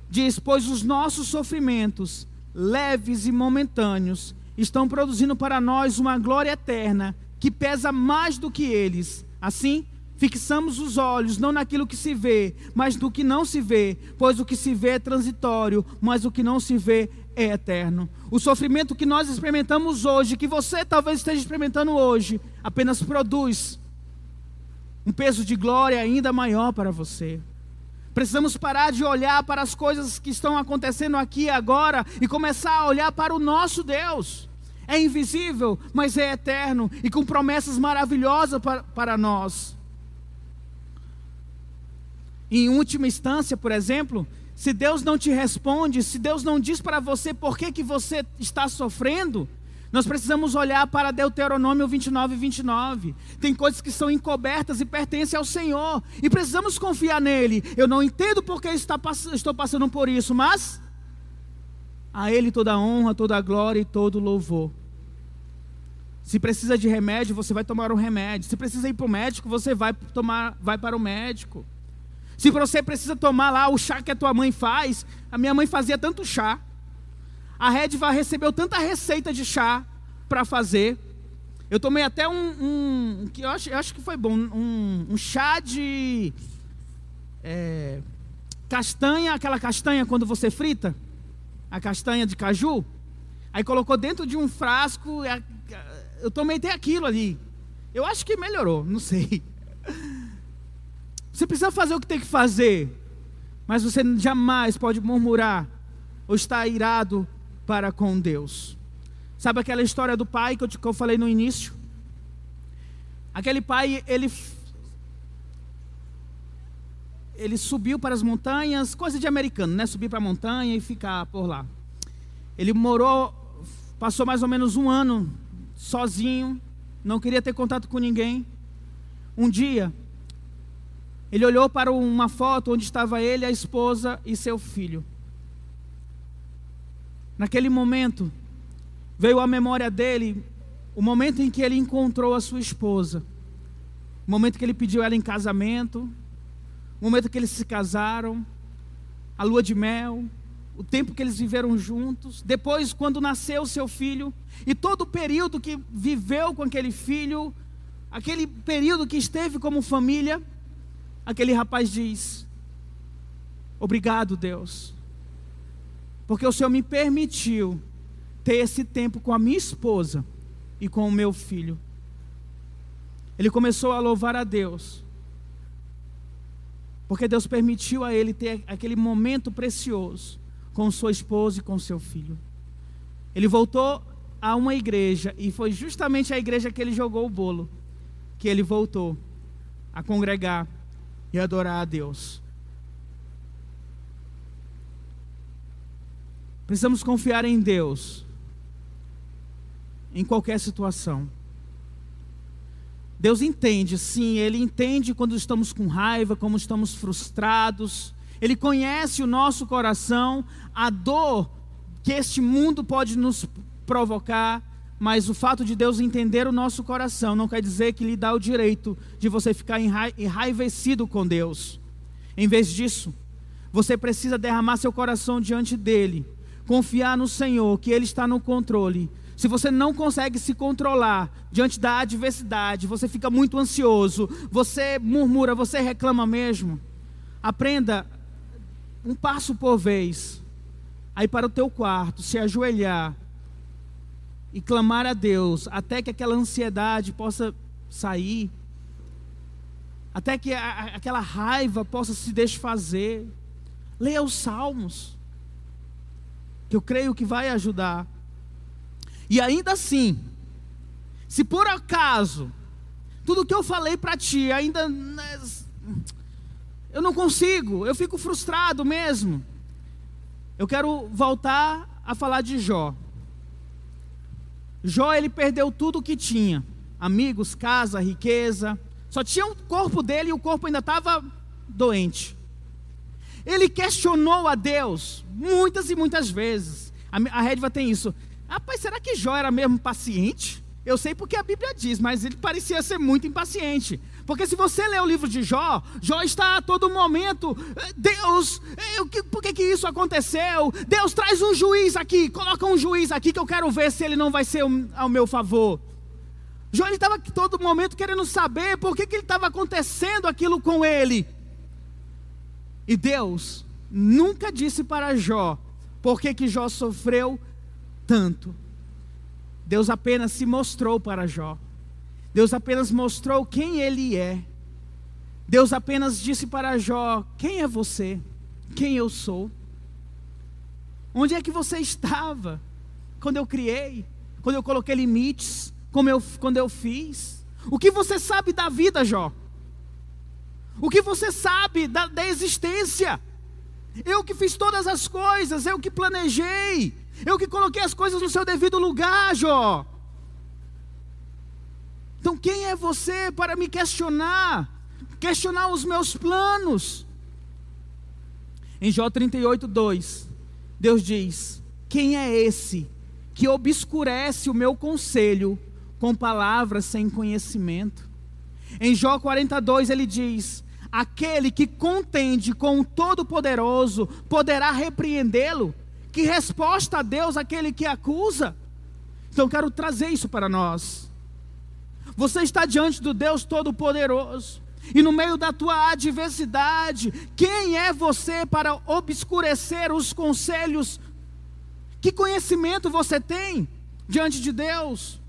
diz: Pois os nossos sofrimentos, leves e momentâneos, estão produzindo para nós uma glória eterna, que pesa mais do que eles. Assim, fixamos os olhos não naquilo que se vê, mas no que não se vê, pois o que se vê é transitório, mas o que não se vê é eterno. O sofrimento que nós experimentamos hoje, que você talvez esteja experimentando hoje, apenas produz um peso de glória ainda maior para você. Precisamos parar de olhar para as coisas que estão acontecendo aqui agora e começar a olhar para o nosso Deus. É invisível, mas é eterno e com promessas maravilhosas para, para nós. Em última instância, por exemplo, se Deus não te responde, se Deus não diz para você por que, que você está sofrendo, nós precisamos olhar para Deuteronômio 29 e 29. Tem coisas que são encobertas e pertencem ao Senhor. E precisamos confiar nele. Eu não entendo por que estou passando por isso, mas a Ele toda a honra, toda a glória e todo o louvor. Se precisa de remédio, você vai tomar um remédio. Se precisa ir para o médico, você vai, tomar, vai para o médico. Se você precisa tomar lá o chá que a tua mãe faz, a minha mãe fazia tanto chá a Redva recebeu tanta receita de chá para fazer. Eu tomei até um, que eu acho, eu acho que foi bom, um, um chá de é, castanha, aquela castanha quando você frita, a castanha de caju. Aí colocou dentro de um frasco, eu tomei até aquilo ali. Eu acho que melhorou, não sei. Você precisa fazer o que tem que fazer, mas você jamais pode murmurar ou estar irado para com Deus. Sabe aquela história do pai que eu, que eu falei no início? Aquele pai, ele ele subiu para as montanhas, coisa de americano, né? Subir para a montanha e ficar por lá. Ele morou, passou mais ou menos um ano sozinho, não queria ter contato com ninguém. Um dia, ele olhou para uma foto onde estava ele, a esposa e seu filho. Naquele momento, veio à memória dele o momento em que ele encontrou a sua esposa, o momento que ele pediu ela em casamento, o momento que eles se casaram, a lua de mel, o tempo que eles viveram juntos, depois, quando nasceu seu filho, e todo o período que viveu com aquele filho, aquele período que esteve como família, aquele rapaz diz: Obrigado, Deus, porque o Senhor me permitiu ter esse tempo com a minha esposa e com o meu filho. Ele começou a louvar a Deus. Porque Deus permitiu a ele ter aquele momento precioso com sua esposa e com seu filho. Ele voltou a uma igreja e foi justamente a igreja que ele jogou o bolo que ele voltou a congregar e adorar a Deus. Precisamos confiar em Deus em qualquer situação. Deus entende, sim, Ele entende quando estamos com raiva, como estamos frustrados. Ele conhece o nosso coração, a dor que este mundo pode nos provocar, mas o fato de Deus entender o nosso coração não quer dizer que lhe dá o direito de você ficar enraivecido com Deus. Em vez disso, você precisa derramar seu coração diante dele confiar no Senhor, que Ele está no controle. Se você não consegue se controlar diante da adversidade, você fica muito ansioso, você murmura, você reclama mesmo. Aprenda um passo por vez. Aí para o teu quarto, se ajoelhar e clamar a Deus, até que aquela ansiedade possa sair, até que a, aquela raiva possa se desfazer. Leia os salmos que eu creio que vai ajudar. E ainda assim, se por acaso tudo que eu falei para ti ainda eu não consigo, eu fico frustrado mesmo. Eu quero voltar a falar de Jó. Jó ele perdeu tudo o que tinha: amigos, casa, riqueza. Só tinha o corpo dele e o corpo ainda estava doente. Ele questionou a Deus muitas e muitas vezes. A, a Redva tem isso. Rapaz, será que Jó era mesmo paciente? Eu sei porque a Bíblia diz, mas ele parecia ser muito impaciente. Porque se você ler o livro de Jó, Jó está a todo momento, Deus, eu, por que, que isso aconteceu? Deus traz um juiz aqui, coloca um juiz aqui que eu quero ver se ele não vai ser ao meu favor. Jó estava todo momento querendo saber por que, que ele estava acontecendo aquilo com ele. E Deus nunca disse para Jó por que, que Jó sofreu tanto. Deus apenas se mostrou para Jó. Deus apenas mostrou quem ele é. Deus apenas disse para Jó: Quem é você? Quem eu sou? Onde é que você estava quando eu criei? Quando eu coloquei limites? Eu, quando eu fiz? O que você sabe da vida, Jó? O que você sabe da, da existência? Eu que fiz todas as coisas, eu que planejei, eu que coloquei as coisas no seu devido lugar, Jó. Então, quem é você para me questionar? Questionar os meus planos? Em Jó 38, 2, Deus diz: Quem é esse que obscurece o meu conselho com palavras sem conhecimento? Em Jó 42, ele diz: Aquele que contende com o Todo-Poderoso poderá repreendê-lo? Que resposta a Deus aquele que acusa? Então quero trazer isso para nós. Você está diante do Deus Todo-Poderoso. E no meio da tua adversidade, quem é você para obscurecer os conselhos? Que conhecimento você tem diante de Deus?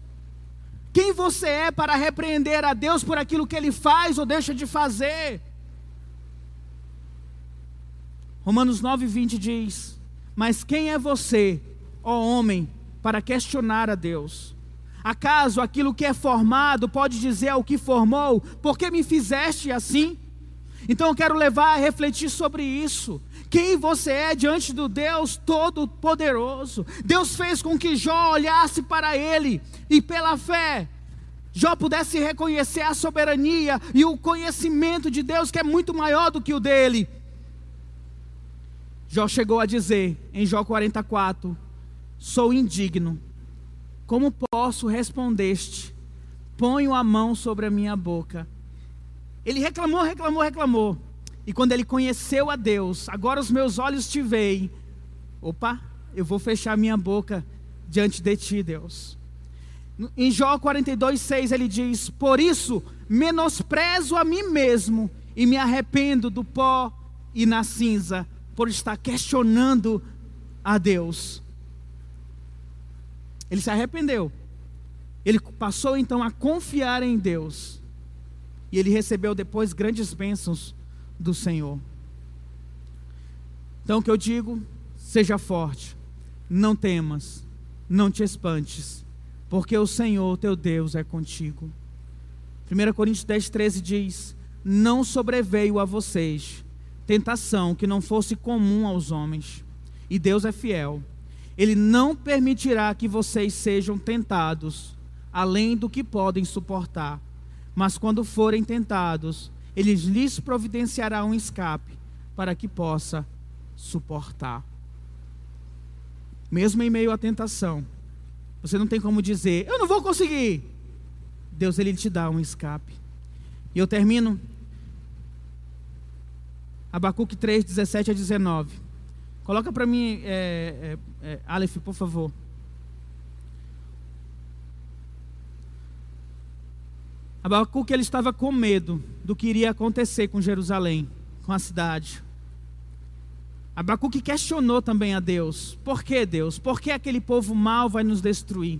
Quem você é para repreender a Deus por aquilo que ele faz ou deixa de fazer? Romanos 9, 20 diz: Mas quem é você, ó homem, para questionar a Deus? Acaso aquilo que é formado pode dizer ao que formou, por que me fizeste assim? Então eu quero levar a refletir sobre isso. Quem você é diante do Deus Todo-Poderoso? Deus fez com que Jó olhasse para ele e pela fé Jó pudesse reconhecer a soberania e o conhecimento de Deus que é muito maior do que o dele. Jó chegou a dizer em Jó 44: Sou indigno. Como posso respondeste? Ponho a mão sobre a minha boca. Ele reclamou, reclamou, reclamou. E quando ele conheceu a Deus, agora os meus olhos te veem. Opa, eu vou fechar minha boca diante de ti, Deus. Em Jó 42, 6 ele diz: Por isso menosprezo a mim mesmo e me arrependo do pó e na cinza por estar questionando a Deus. Ele se arrependeu. Ele passou então a confiar em Deus. E ele recebeu depois grandes bênçãos do Senhor. Então o que eu digo, seja forte, não temas, não te espantes, porque o Senhor teu Deus é contigo. 1 Coríntios 10, 13 diz: Não sobreveio a vocês tentação que não fosse comum aos homens. E Deus é fiel. Ele não permitirá que vocês sejam tentados além do que podem suportar. Mas quando forem tentados, ele lhes providenciará um escape para que possa suportar. Mesmo em meio à tentação, você não tem como dizer, eu não vou conseguir. Deus ele te dá um escape. E eu termino Abacuque 3, 17 a 19. Coloca para mim, é, é, é, Aleph, por favor. Abacuque ele estava com medo do que iria acontecer com Jerusalém, com a cidade. Abacuque questionou também a Deus: por que Deus? Por que aquele povo mau vai nos destruir?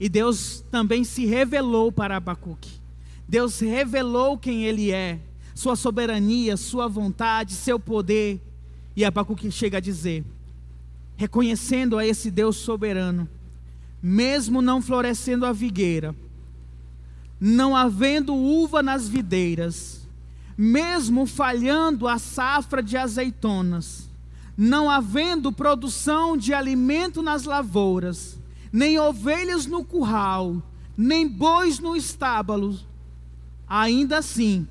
E Deus também se revelou para Abacuque. Deus revelou quem ele é sua soberania, sua vontade, seu poder. E Abacuque chega a dizer, reconhecendo a esse Deus soberano: mesmo não florescendo a figueira, não havendo uva nas videiras, mesmo falhando a safra de azeitonas, não havendo produção de alimento nas lavouras, nem ovelhas no curral, nem bois no estábulo, ainda assim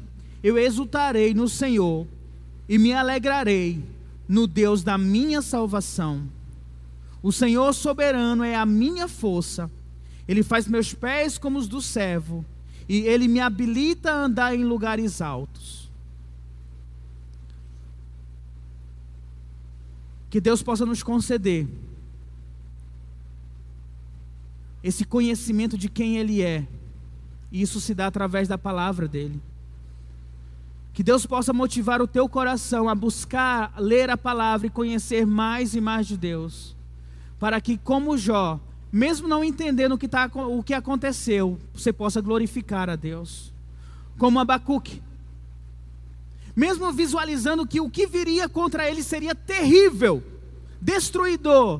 eu exultarei no Senhor e me alegrarei no Deus da minha salvação. O Senhor soberano é a minha força, ele faz meus pés como os do servo e ele me habilita a andar em lugares altos. Que Deus possa nos conceder esse conhecimento de quem Ele é, e isso se dá através da palavra dele. Que Deus possa motivar o teu coração a buscar ler a palavra e conhecer mais e mais de Deus, para que, como Jó, mesmo não entendendo o que, tá, o que aconteceu, você possa glorificar a Deus. Como Abacuque. Mesmo visualizando que o que viria contra ele seria terrível, destruidor,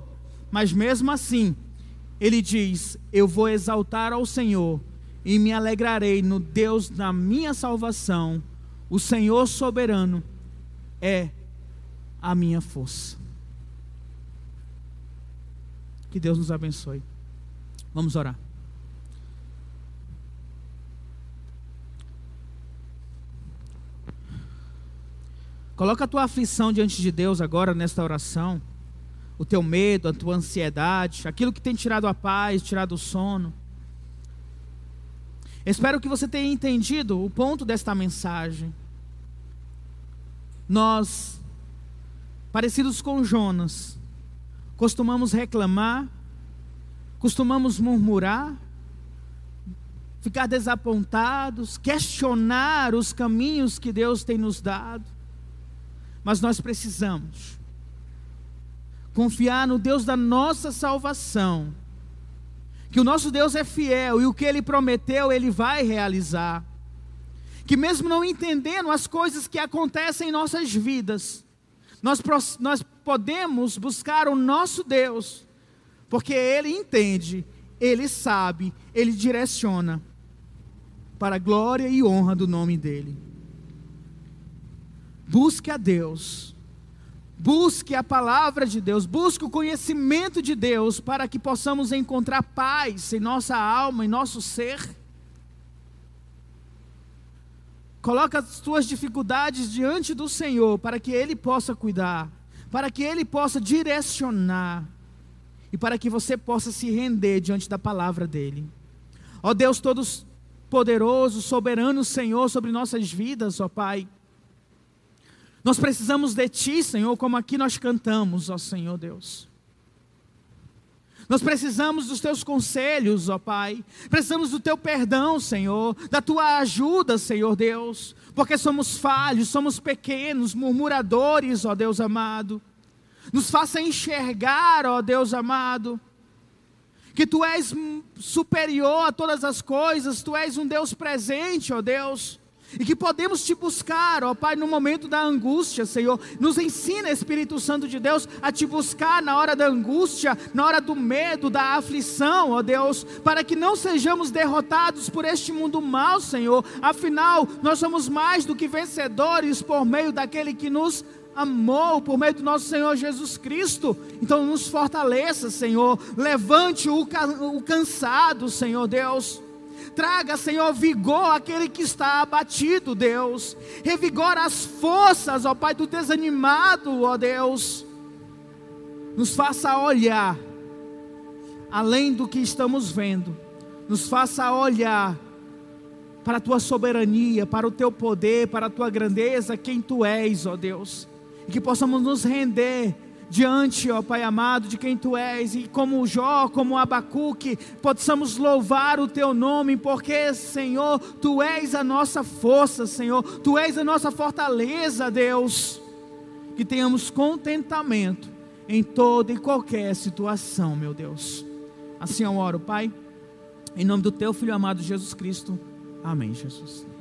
mas mesmo assim, ele diz: Eu vou exaltar ao Senhor e me alegrarei no Deus da minha salvação. O Senhor soberano é a minha força. Que Deus nos abençoe. Vamos orar. Coloca a tua aflição diante de Deus agora nesta oração. O teu medo, a tua ansiedade, aquilo que tem tirado a paz, tirado o sono. Espero que você tenha entendido o ponto desta mensagem. Nós, parecidos com Jonas, costumamos reclamar, costumamos murmurar, ficar desapontados, questionar os caminhos que Deus tem nos dado. Mas nós precisamos confiar no Deus da nossa salvação, que o nosso Deus é fiel e o que ele prometeu, ele vai realizar. Que mesmo não entendendo as coisas que acontecem em nossas vidas, nós, nós podemos buscar o nosso Deus, porque Ele entende, Ele sabe, Ele direciona para a glória e honra do nome dEle. Busque a Deus, busque a palavra de Deus, busque o conhecimento de Deus, para que possamos encontrar paz em nossa alma, em nosso ser. Coloca as tuas dificuldades diante do Senhor para que Ele possa cuidar, para que Ele possa direcionar e para que você possa se render diante da palavra dEle. Ó Deus todos poderoso, soberano Senhor sobre nossas vidas, ó Pai. Nós precisamos de Ti, Senhor, como aqui nós cantamos, ó Senhor Deus. Nós precisamos dos teus conselhos, ó Pai. Precisamos do teu perdão, Senhor, da tua ajuda, Senhor Deus, porque somos falhos, somos pequenos, murmuradores, ó Deus amado. Nos faça enxergar, ó Deus amado, que tu és superior a todas as coisas, tu és um Deus presente, ó Deus e que podemos te buscar, ó Pai, no momento da angústia, Senhor. Nos ensina, Espírito Santo de Deus, a te buscar na hora da angústia, na hora do medo, da aflição, ó Deus, para que não sejamos derrotados por este mundo mal, Senhor. Afinal, nós somos mais do que vencedores por meio daquele que nos amou por meio do nosso Senhor Jesus Cristo. Então, nos fortaleça, Senhor. Levante o, o cansado, Senhor Deus. Traga, Senhor, vigor àquele que está abatido, Deus. Revigora as forças, ó Pai, do desanimado, ó Deus. Nos faça olhar além do que estamos vendo. Nos faça olhar para a tua soberania, para o teu poder, para a tua grandeza, quem tu és, ó Deus. E que possamos nos render diante, ó Pai amado, de quem Tu és, e como Jó, como Abacuque, possamos louvar o Teu nome, porque, Senhor, Tu és a nossa força, Senhor, Tu és a nossa fortaleza, Deus. Que tenhamos contentamento em toda e qualquer situação, meu Deus. Assim eu oro, Pai, em nome do Teu Filho amado Jesus Cristo. Amém, Jesus.